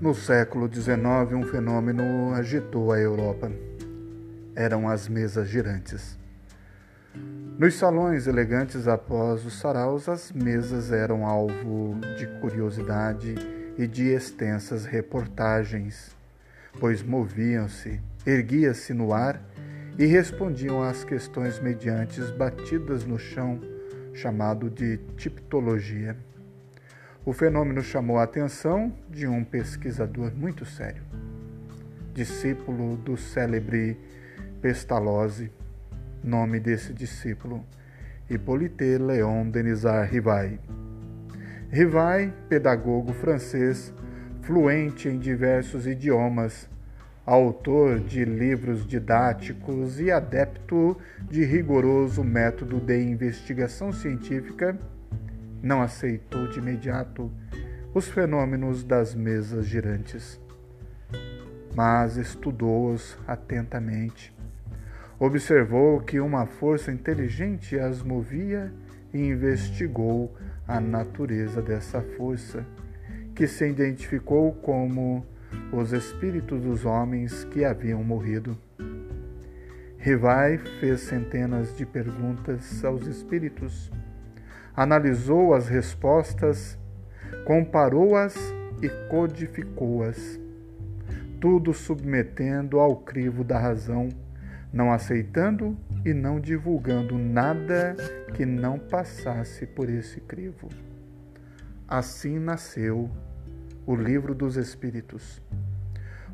No século XIX, um fenômeno agitou a Europa. Eram as mesas girantes. Nos salões elegantes após os saraus, as mesas eram alvo de curiosidade e de extensas reportagens, pois moviam-se, erguia-se no ar e respondiam às questões mediante batidas no chão, chamado de tipologia. O fenômeno chamou a atenção de um pesquisador muito sério, discípulo do célebre Pestalozzi, nome desse discípulo, Hippolyte Léon Denisard Rivail. Rivail, pedagogo francês, fluente em diversos idiomas, autor de livros didáticos e adepto de rigoroso método de investigação científica, não aceitou de imediato os fenômenos das mesas girantes, mas estudou-os atentamente. Observou que uma força inteligente as movia e investigou a natureza dessa força, que se identificou como os espíritos dos homens que haviam morrido. Rivai fez centenas de perguntas aos espíritos analisou as respostas, comparou-as e codificou-as, tudo submetendo ao crivo da razão, não aceitando e não divulgando nada que não passasse por esse crivo. Assim nasceu o Livro dos Espíritos.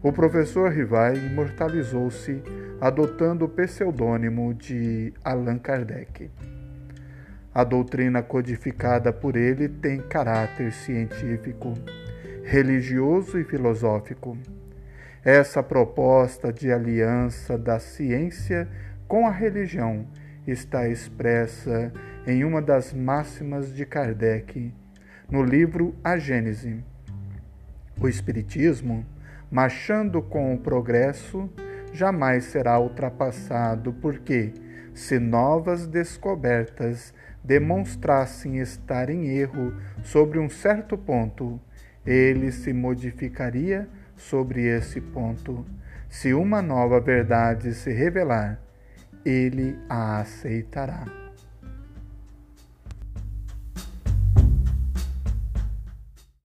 O professor Rivai imortalizou-se adotando o pseudônimo de Allan Kardec. A doutrina codificada por ele tem caráter científico, religioso e filosófico. Essa proposta de aliança da ciência com a religião está expressa em uma das máximas de Kardec, no livro A Gênese. O Espiritismo, marchando com o progresso, jamais será ultrapassado, porque, se novas descobertas demonstrassem estar em erro sobre um certo ponto, ele se modificaria sobre esse ponto. Se uma nova verdade se revelar, ele a aceitará.